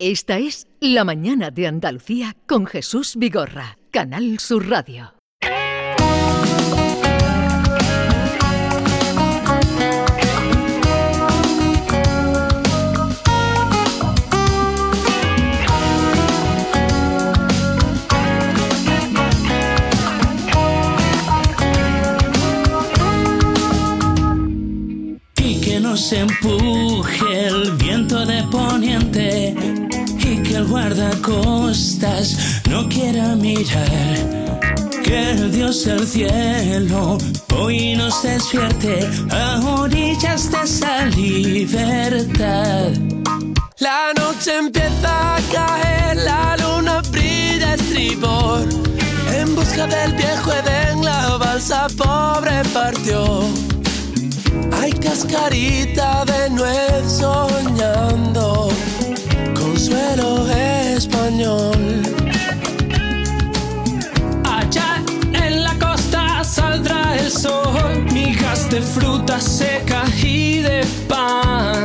Esta es La Mañana de Andalucía con Jesús Vigorra, Canal Sur Radio. Y que nos empuje el viento de poniente el guardacostas no quiera mirar. Que el Dios del cielo hoy nos despierte a orillas de esa libertad. La noche empieza a caer, la luna brilla estribor. En busca del viejo Edén, la balsa pobre partió. Hay cascarita de nuez soñando, español. Allá en la costa saldrá el sol, migas de fruta seca y de pan.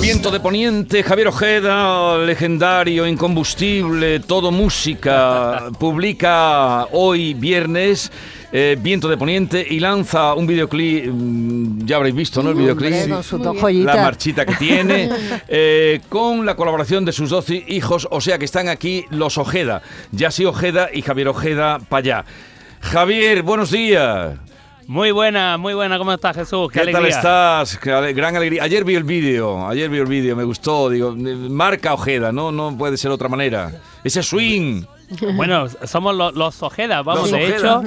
Viento de Poniente, Javier Ojeda, legendario, incombustible, todo música, publica hoy viernes eh, Viento de Poniente y lanza un videoclip, mm, ya habréis visto, ¿no? El videoclip. Hombre, con sus dos La marchita que tiene, eh, con la colaboración de sus dos hijos, o sea que están aquí los Ojeda, Yasi Ojeda y Javier Ojeda Payá. Javier, buenos días. Muy buena, muy buena. ¿Cómo estás, Jesús? ¿Qué, tal estás? Gran alegría. Ayer vi el vídeo, ayer vi el vídeo, me gustó. Digo, eh, marca Ojeda, no, no puede ser otra manera. Ese swing. Bueno, somos los, los Ojeda, vamos. Los de Ojeda. hecho,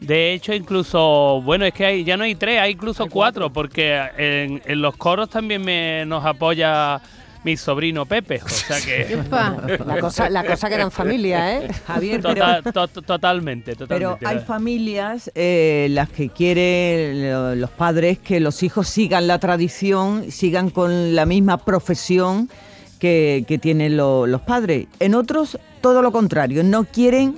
de hecho, incluso, bueno, es que hay, ya no hay tres, hay incluso cuatro, porque en, en los coros también me, nos apoya mi sobrino Pepe. O sea que. La cosa, la cosa que era en familia, ¿eh? Javier, pero, Tota- to- to- totalmente, totalmente. pero hay familias eh, las que quieren lo- los padres que los hijos sigan la tradición, sigan con la misma profesión que, que tienen lo- los padres. En otros, todo lo contrario, no quieren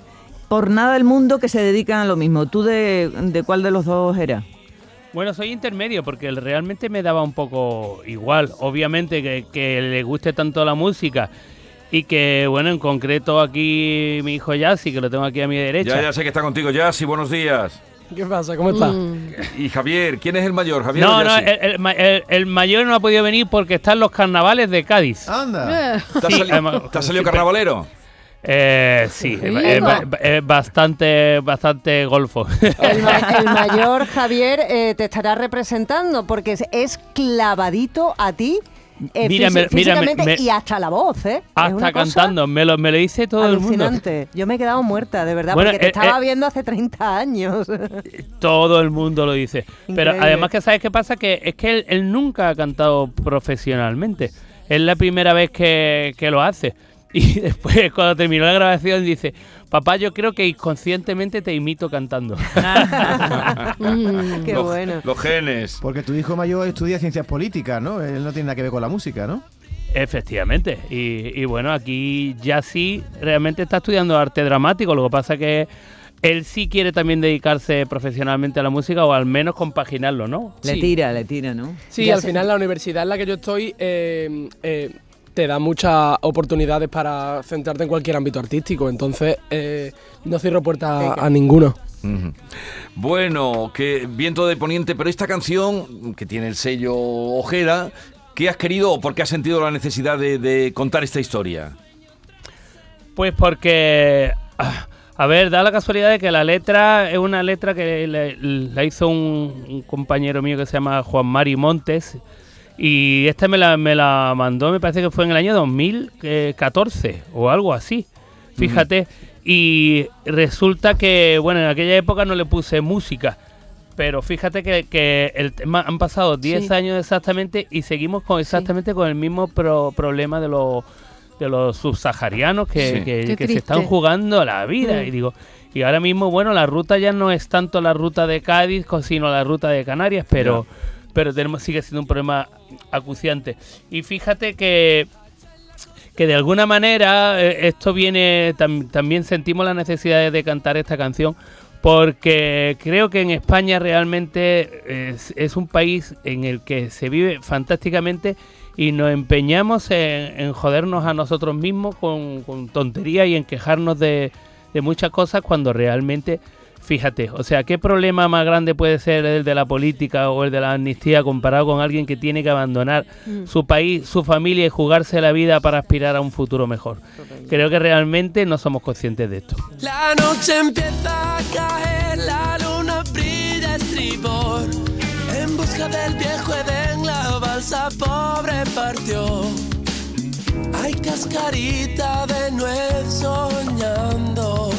por nada del mundo que se dedican a lo mismo. ¿Tú de, de cuál de los dos eras? Bueno, soy intermedio porque realmente me daba un poco igual. Obviamente que, que le guste tanto la música y que, bueno, en concreto aquí mi hijo Yassi, que lo tengo aquí a mi derecha. Ya, ya sé que está contigo, Yassi, buenos días. ¿Qué pasa? ¿Cómo estás? Y Javier, ¿quién es el mayor? Javier No, no, el, el ma- el- el mayor no ha podido venir porque están los carnavales de Cádiz. Anda. ¿Te ha sí, sali- además- te ha salido sí, carnavalero? Eh, sí, es, es ba- es bastante, bastante golfo. El, ma- el mayor Javier eh, te estará representando porque es, es clavadito a ti. eh, me- y hasta la voz, ¿eh? Es Hasta cantando, me lo, me lo dice todo el mundo. Alucinante. Yo me he quedado muerta, de verdad, Bueno, porque te eh, estaba eh, viendo hace 30 años. Todo el mundo lo dice. Pero además que sabes qué pasa, que es que él, él nunca ha cantado profesionalmente. Es la primera vez que, que lo hace. Y después, cuando terminó la grabación, dice, papá, yo creo que inconscientemente te imito cantando. Qué los, bueno. los genes. Porque tu hijo mayor estudia ciencias políticas, ¿no? Él no tiene nada que ver con la música, ¿no? Efectivamente. Y, y bueno, aquí ya sí realmente está estudiando arte dramático. Lo que pasa que él sí quiere también dedicarse profesionalmente a la música o al menos compaginarlo, ¿no? Le Sí. tira, le tira, ¿no? Sí, Ya al sé. final la universidad en la que yo estoy eh, eh, te da muchas oportunidades para centrarte en cualquier ámbito artístico, entonces eh, no cierro puertas a, a ninguno. Bueno, que viento de poniente, pero esta canción que tiene el sello Ojeda, ¿qué has querido o por qué has sentido la necesidad de, de contar esta historia? Pues porque, ah, a ver, da la casualidad de que la letra es una letra que la hizo un, un compañero mío que se llama Juan Mari Montes. Y esta me la, me la mandó, me parece que fue en el año 2014 o algo así. Fíjate. Y resulta que, bueno, en aquella época no le puse música. Pero fíjate que, que el tema han pasado 10 Sí. años exactamente y seguimos con exactamente con el mismo pro- problema de los de los subsaharianos que, Sí. que- que se están jugando la vida. Mm. Y digo, y ahora mismo, bueno, la ruta ya no es tanto la ruta de Cádiz, sino la ruta de Canarias, pero, pero tenemos, sigue siendo un problema acuciante. Y fíjate que que de alguna manera eh, esto viene, tam- también sentimos la necesidad de cantar esta canción porque creo que en España realmente es, un país en el que se vive fantásticamente y nos empeñamos en, jodernos a nosotros mismos con, con tonterías y en quejarnos de, de muchas cosas cuando realmente, fíjate, o sea, ¿qué problema más grande puede ser el de la política o el de la amnistía comparado con alguien que tiene que abandonar su país, su familia y jugarse la vida para aspirar a un futuro mejor? Creo que realmente no somos conscientes de esto. La noche empieza a caer, la luna brilla estribor. En busca del viejo Edén, la balsa pobre partió. Hay cascarita de nuez soñando,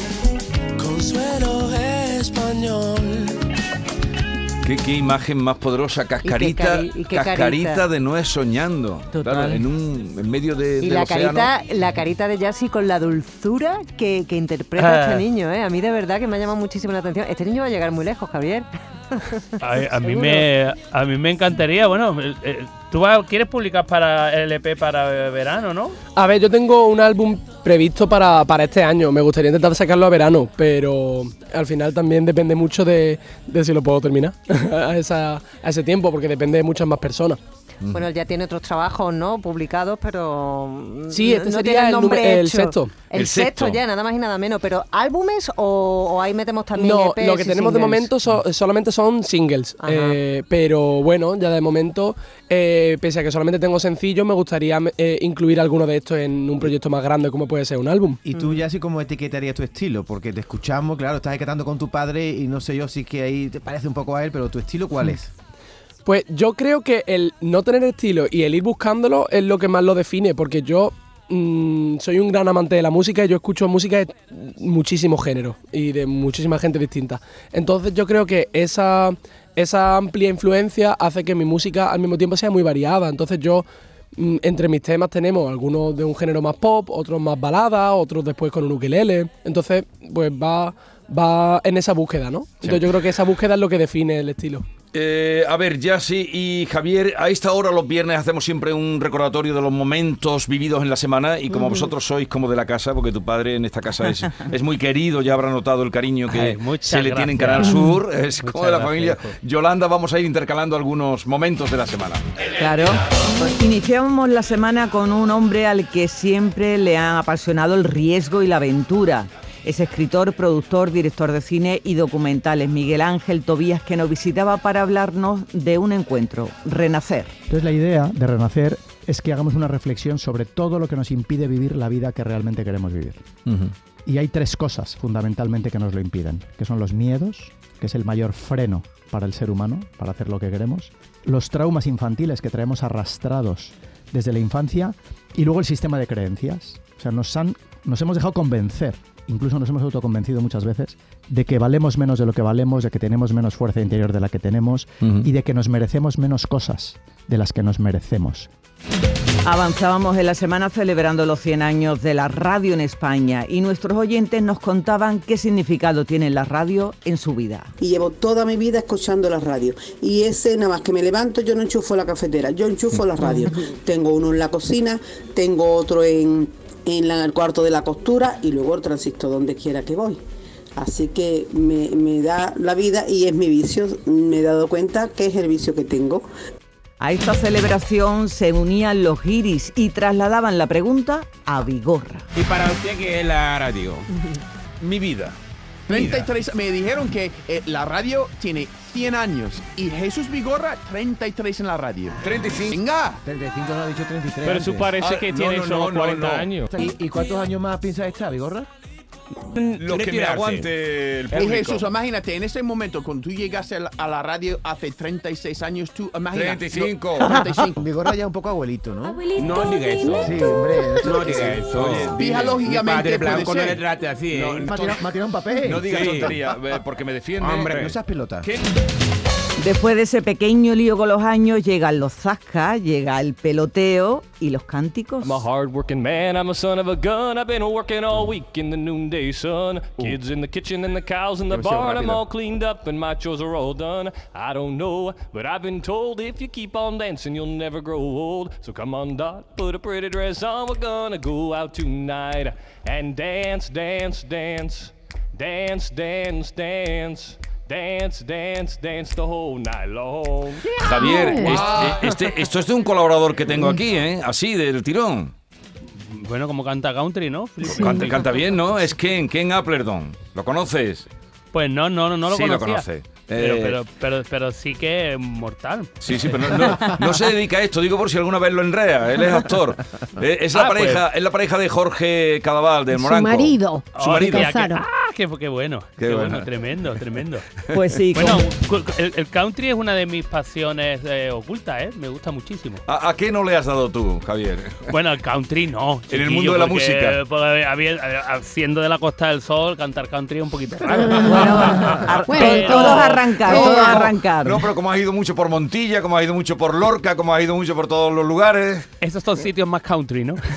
español. ¿Qué, qué imagen más poderosa, cascarita, cari- y qué cascarita carita. de nuez soñando. Total. Claro, en un en medio de, Y del la océano. carita, la carita de Jassy con la dulzura que, que interpreta Ah. este niño, ¿eh? A mí de verdad que me ha llamado muchísimo la atención. Este niño va a llegar muy lejos, Javier. A, a mí me a mí me encantaría, bueno, eh, eh, tú vas- quieres publicar para el EP para verano, ¿no? A ver, yo tengo un álbum previsto para, para este año. Me gustaría intentar sacarlo a verano, pero al final también depende mucho de, de si lo puedo terminar a, a ese tiempo, porque depende de muchas más personas. Bueno, él ya tiene otros trabajos, ¿no? Publicados, pero. mm, Sí, no- este no sería tiene el nombre el sexto. El, El sexto sexto. ya, nada más y nada menos. Pero, ¿álbumes o, o ahí metemos también No, EPs lo que y tenemos de momento so- solamente son singles. Eh, pero bueno, ya de momento, eh, pese a que solamente tengo sencillos, me gustaría eh, incluir alguno de estos en un proyecto más grande como puede ser un álbum. Y tú ya así como etiquetarías tu estilo, porque te escuchamos, claro, estás cantando con tu padre y no sé yo si que ahí te parece un poco a él, pero tu estilo cuál es? Pues yo creo que el no tener estilo y el ir buscándolo es lo que más lo define, porque yo mm, soy un gran amante de la música y yo escucho música de muchísimos géneros y de muchísima gente distinta. Entonces yo creo que esa, esa amplia influencia hace que mi música al mismo tiempo sea muy variada. Entonces yo mm, entre mis temas tenemos algunos de un género más pop, otros más balada, otros después con un ukelele. Entonces, pues va, va en esa búsqueda, ¿no? Entonces yo creo que esa búsqueda es lo que define el estilo. Eh, a ver, Yassi y Javier, a esta hora los viernes hacemos siempre un recordatorio de los momentos vividos en la semana y como vosotros sois como de la casa, porque tu padre en esta casa es, es muy querido, ya habrá notado el cariño que Ay, se le tiene en. Canal Sur, es Muchas como de la gracias, familia. hijo. Yolanda, vamos a ir intercalando algunos momentos de la semana. Claro. Pues iniciamos la semana con un hombre al que siempre le han apasionado el riesgo y la aventura. Es escritor, productor, director de cine y documentales. Miguel Ángel Tobías que nos visitaba para hablarnos de un encuentro, Renacer. Entonces la idea de Renacer es que hagamos una reflexión sobre todo lo que nos impide vivir la vida que realmente queremos vivir. Y hay tres cosas fundamentalmente que nos lo impiden, que son los miedos, que es el mayor freno para el ser humano, para hacer lo que queremos, los traumas infantiles que traemos arrastrados desde la infancia y luego el sistema de creencias. O sea, nos, han, nos hemos dejado convencer, incluso nos hemos autoconvencido muchas veces, de que valemos menos de lo que valemos, de que tenemos menos fuerza interior de la que tenemos y de que nos merecemos menos cosas de las que nos merecemos. Avanzábamos en la semana celebrando los 100 años de la radio en España y nuestros oyentes nos contaban qué significado tiene la radio en su vida. y llevo toda mi vida escuchando la radio. Y ese nada más que me levanto, yo no enchufo la cafetera, yo enchufo la radio. tengo uno en la cocina, tengo otro en, en la- el cuarto de la costura y luego el transistor donde quiera que voy. Así que me, me da la vida y es mi vicio. Me he dado cuenta que es el vicio que tengo. A esta celebración se unían los guiris y trasladaban la pregunta a Vigorra. ¿Y para usted qué es la radio? Mi vida. 33, me dijeron que eh, la radio tiene 100 años y Jesús Vigorra 33 en la radio. 35. Venga. 35 no ha dicho 33. Pero eso antes. parece Ah, que no, tiene no, solo no, no, 40 no. años. ¿Y, y cuántos años más piensas estar, Vigorra? Lo que me aguante el Y público. Jesús, imagínate, en ese momento, cuando tú llegaste a la, radio hace 36 años, tú, imagínate. 35. no, 35. Vigorra ya un poco abuelito, ¿no? No diga eso. Sí, hombre. No diga eso. Fija lógicamente blanco no le trate así, ¿eh? Me ha tirado, me ha tirado un papel. No digas Sí. tontería, eh, porque me defiende. Hombre, No seas pelota. ¿Qué? Después de ese pequeño lío con los años, llegan los zascas, llega el peloteo y los cánticos. I'm a hard-working man, I'm a son of a gun. I've been working all week in the noonday sun. Kids in the kitchen and the cows in the barn. I'm all cleaned up and my chores are all done. I don't know, but I've been told if you keep on dancing, you'll never grow old. So come on, Dot, put a pretty dress on. We're gonna go out tonight and dance, dance, dance, dance, dance, dance. Dance, dance, dance the whole night long. Javier, este, este- esto es de un colaborador que tengo aquí, ¿eh? Así, del tirón. Bueno, como canta country, ¿no? Canta, canta bien, ¿no? Es Ken, Ken Applerdon. ¿Lo conoces? Pues no, no, no, no lo Sí, lo conocía. conoce. Pero, Eh, pero, pero, pero sí que es mortal. Sí, sí, pero no, no- no se dedica a esto, digo por si alguna vez lo enrea. Él es actor. Eh, Es la, Ah, pues. pareja, es la pareja de Jorge Cadaval, del Su Moranco. marido. Su marido. Qué- casaron. ah, qué, qué bueno. Qué Qué, bueno. bueno. tremendo, tremendo. Pues sí, Bueno, el, el country es una de mis pasiones eh, ocultas, ¿eh? Me gusta muchísimo. ¿A, a qué no le has dado tú, Javier? Bueno, el country no. En el mundo de la porque, música. siendo de la Costa del Sol, cantar country es un poquito raro. Ar- Bueno, arrancar, No, arrancar. No, pero como has ido mucho por Montilla, como has ido mucho por Lorca, como has ido mucho por todos los lugares. Esos son sitios más country, ¿no?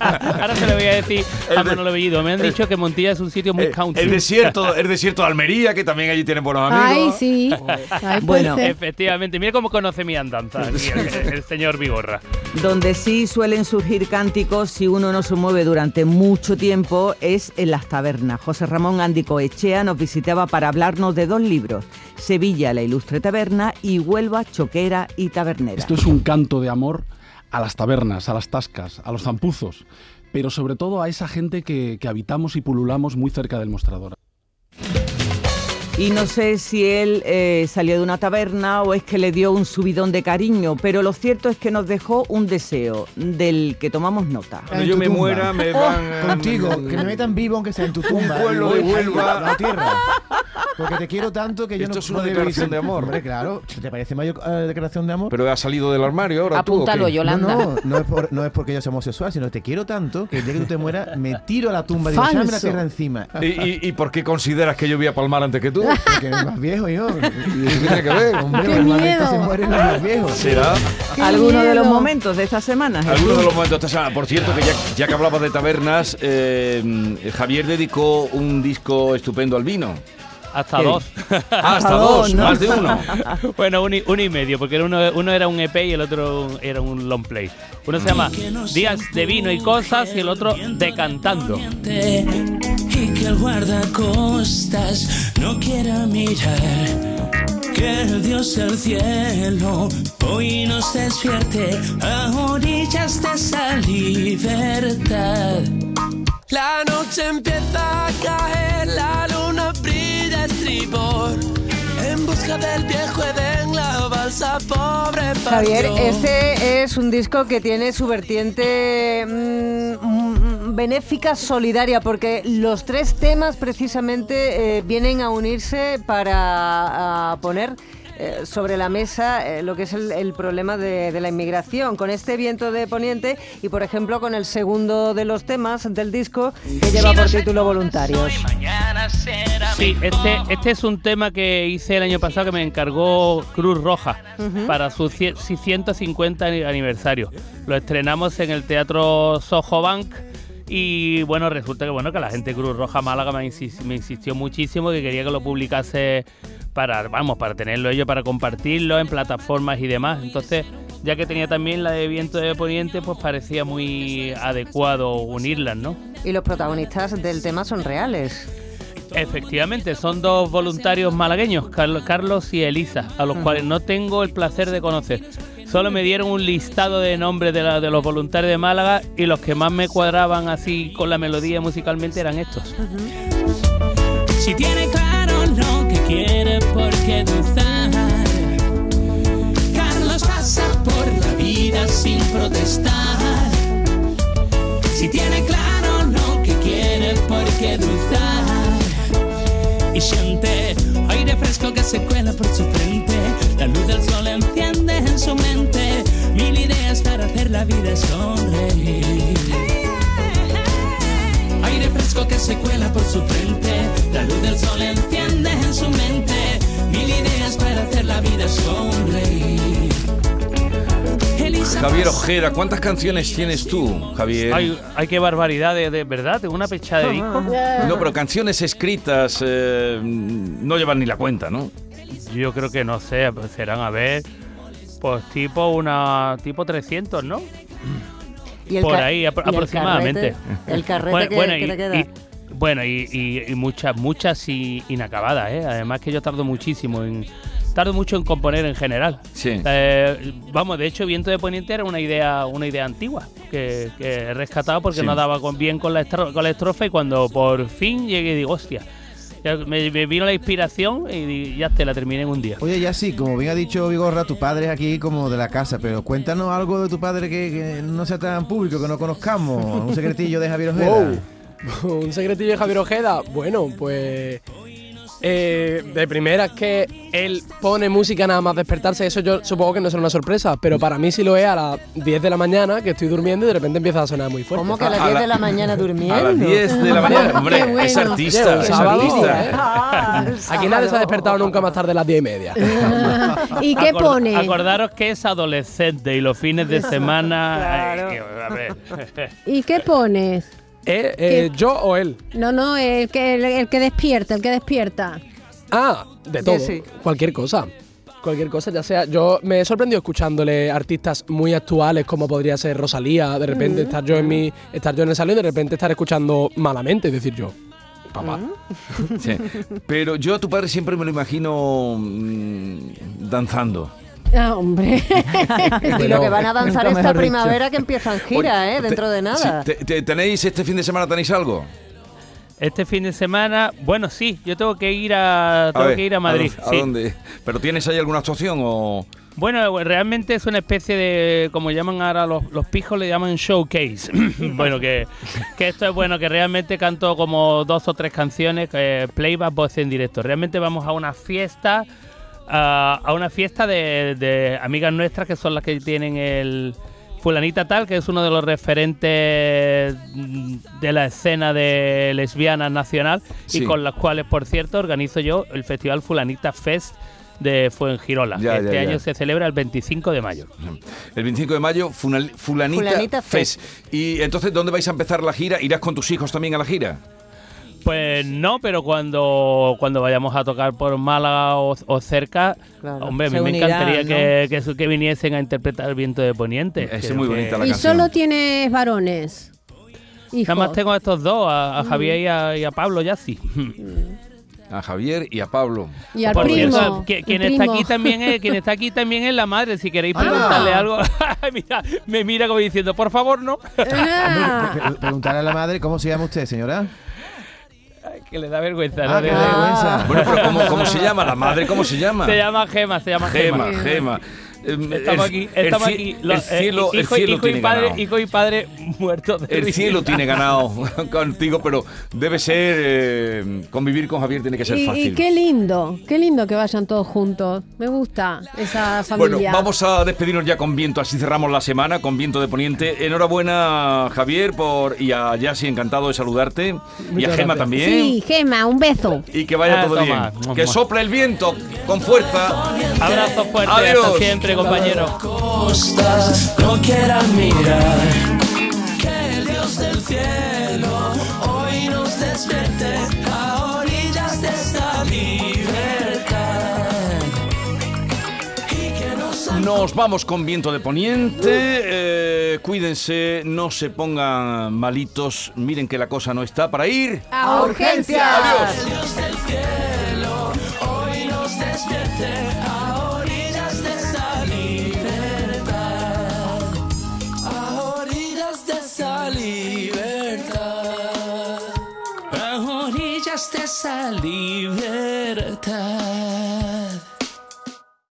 Ahora se lo voy a decir a de- Manolo Bellido. Me han dicho que Montilla es un sitio muy Eh, country. el desierto, el desierto de Almería, que también allí tienen buenos Ay, amigos. sí. Ay, Bueno. puede ser. Efectivamente, mira cómo conoce mi andanza aquí el, el señor Vigorra. Donde sí suelen surgir cánticos si uno no se mueve durante mucho tiempo es en las tabernas. José Ramón Ándico Echea nos visitaba para hablarnos de dos libros, Sevilla, la ilustre taberna y Huelva, choquera y tabernera. Esto es un canto de amor a las tabernas, a las tascas, a los zampuzos, pero sobre todo a esa gente que, que habitamos y pululamos muy cerca del mostrador. Y no sé si él eh, salió de una taberna o es que le dio un subidón de cariño, pero lo cierto es que nos dejó un deseo del que tomamos nota. Cuando yo me tumba. muera, me van. eh, Contigo, que me metan vivo aunque sea en tu tumba. pueblo de Huelva. La tierra. Porque te quiero tanto que yo Esto no es una no declaración de amor. Hombre, claro. ¿Te parece mayor eh, declaración de amor? Pero ha salido del armario ahora tú. Apúntalo, Yolanda. No, no, no es, por- no es porque yo sea homosexual, sino que te quiero tanto que el día que tú te mueras me tiro a la tumba y échame la tierra encima. ¿Y, y, y por qué consideras que yo voy a palmar antes que tú? Porque eres más viejo yo. ¿Y eso tiene que ver? Hombre, ¡Qué miedo! se mueren los más viejos. ¿Será? ¡Qué ¿Alguno de los momentos de esta semana? Jesús? Algunos de los momentos de esta semana. Por cierto, que ya, ya que hablabas de tabernas, eh, Javier dedicó un disco estupendo al vino. Hasta ¿Qué? dos. Ah, hasta dos, dos, ¿no? más de uno. bueno, uno y, uno y medio, porque uno, uno era un EP y el otro era un long play. Uno se llama Días de vino y cosas y el otro Decantando. Y que el guardacostas no quiera mirar. Que el Dios del cielo hoy nos despierte a orillas de esa libertad. La noche empieza a caer, la luna brilla estribor. En busca del viejo Edén, la balsa pobre Javier, partió. este es un disco que tiene su vertiente mm, benéfica solidaria, porque los tres temas precisamente eh, vienen a unirse para a poner eh, sobre la mesa eh, lo que es el, el problema de, de la inmigración. Con este viento de poniente y, por ejemplo, con el segundo de los temas del disco que lleva por título Voluntarios. Sí, este, este es un tema que hice el año pasado que me encargó Cruz Roja para su cie- su 150 ani- aniversario. Lo estrenamos en el Teatro Soho Bank y bueno, resulta que bueno que la gente de Cruz Roja Málaga me, insis- me insistió muchísimo que quería que lo publicase para, vamos, para tenerlo ellos, para compartirlo en plataformas y demás. Entonces, ya que tenía también la de Viento de Poniente, pues parecía muy adecuado unirlas, ¿no? Y los protagonistas del tema son reales. Efectivamente, son dos voluntarios malagueños, Carlos, y Elisa, a los cuales no tengo el placer de conocer. Solo me dieron un listado de nombres de, la- de los voluntarios de Málaga y los que más me cuadraban así con la melodía musicalmente eran estos. Si tiene claro lo que quiere, ¿por qué dudar? Carlos pasa por la vida sin protestar. Si tiene claro lo que quiere, ¿por qué dudar? Y siente Javier Ojeda, ¿cuántas canciones tienes tú, Javier? Ay, ay, qué barbaridad, de, de verdad, tengo una pecha de disco. No, pero canciones escritas eh, no llevan ni la cuenta, ¿no? Yo creo que no sé, serán a ver, pues tipo una, tipo 300, ¿no? Y el Por ahí, apro- y el aproximadamente. carrete- el carrete que- que te queda. y- bueno, y, y- y muchas, muchas y- inacabadas, ¿eh? Además que yo tardo muchísimo en... Tardo mucho en componer en general. Sí. Eh, vamos, de hecho, Viento de Poniente era una idea, una idea antigua que, que he rescatado porque Sí. no daba con- bien con la, estro- con la estrofa y cuando por fin llegué digo, hostia, me, me vino la inspiración y ya te la terminé en un día. Oye, ya sí, como bien ha dicho Vigorra, tu padre es aquí como de la casa, pero cuéntanos algo de tu padre que, que no sea tan público, que no conozcamos. Un secretillo de Javier Ojeda. Wow. Un secretillo de Javier Ojeda. Bueno, pues. Eh, de primeras que él pone música nada más despertarse, eso yo supongo que no será una sorpresa, pero para mí sí lo es a las 10 de la mañana, que estoy durmiendo y de repente empieza a sonar muy fuerte. ¿Cómo que a las 10 de la mañana durmiendo? A las 10 de la mañana. Hombre, es artista, un es sábado, artista. ¿eh? Ah, Aquí nadie se ha despertado nunca más tarde de las 10 y media. ¿Y qué Acor- pone? Acordaros que es adolescente y los fines de semana. ay, que- a ver. ¿Y qué pones? ¿Eh? Eh, ¿Yo o él? No, no, el que, el, el que despierta, el que despierta. Ah, de todo. sí. Cualquier cosa. Cualquier cosa, ya sea. Yo me he sorprendido escuchándole artistas muy actuales, como podría ser Rosalía. De repente estar yo en mi. estar yo en el salón y de repente estar escuchando malamente, es decir, yo. Papá. Sí. Pero yo a tu padre siempre me lo imagino mm, danzando. Ah, hombre. Y lo que van a danzar esta primavera que empiezan gira, Oye, ¿eh? Dentro te- de nada. sí, te- te- ¿Tenéis este fin de semana, tenéis algo? Este fin de semana, bueno, sí, yo tengo que ir a, tengo ver, que ir a Madrid. ¿A sí. dónde? ¿Pero tienes ahí alguna actuación o...? Bueno, realmente es una especie de, como llaman ahora los, los pijos, le llaman showcase. bueno, que, que esto es bueno, que realmente canto como dos o tres canciones, eh, playback, voz en directo. Realmente vamos a una fiesta, a, a una fiesta de, de amigas nuestras que son las que tienen el fulanita tal, que es uno de los referentes de la escena de lesbianas nacional Sí. y con las cuales, por cierto, organizo yo el festival Fulanita Fest de Fuengirola. Ya, este ya, ya. año se celebra el 25 de mayo. El 25 de mayo, Funal- Fulanita, Fulanita Fest. Y entonces, ¿dónde vais a empezar la gira? ¿Irás con tus hijos también a la gira? Pues no, pero cuando, cuando vayamos a tocar por Málaga o, o cerca, Claro. hombre, a mí me encantaría ¿no? que, que, viniesen a interpretar el viento de Poniente. Es muy que- bonita la y canción. solo tienes varones. Hijos. Nada más tengo a estos dos, a, a Javier y a, y a Pablo ya sí. A Javier y a Pablo. Y al Por primo. cierto, quien está aquí también es, quien está aquí también es la madre. Si queréis Ah. preguntarle algo, mira, me mira como diciendo, por favor, no. Ah, Pre- Preguntarle a la madre cómo se llama usted, señora. Que le da vergüenza. Ah, ¿no? qué Le- vergüenza. Bueno, pero ¿cómo, cómo se llama? ¿La madre cómo se llama? Se llama Gema, se llama Gema. Gema, Gema. Estamos el- aquí, el estamos cie- aquí. el eh, cielo, el hijo, cielo hijo tiene y padre, ganado. hijo y padre muertos de El risa. cielo tiene ganado contigo, pero debe ser. eh, convivir con Javier tiene que ser y, y fácil. qué lindo, qué lindo que vayan todos juntos. Me gusta esa Bueno, familia. vamos a despedirnos ya con viento, así cerramos la semana con viento de poniente. Enhorabuena, Javier, por y a Yasi, encantado de saludarte. y a Gema también. Sí, Gema, un beso. Y que vaya Ah, todo toma. bien. Que sople el viento con fuerza. Abrazo fuerte, Adiós. hasta siempre, compañero. costas no quieran mirar. Que el Dios del cielo hoy nos despierte a orillas de esta libertad. Y que nos Nos vamos con viento de poniente. eh, cuídense, no se pongan malitos. Miren que la cosa no está para ir. ¡A urgencias! Adiós. Dios del cielo esa libertad.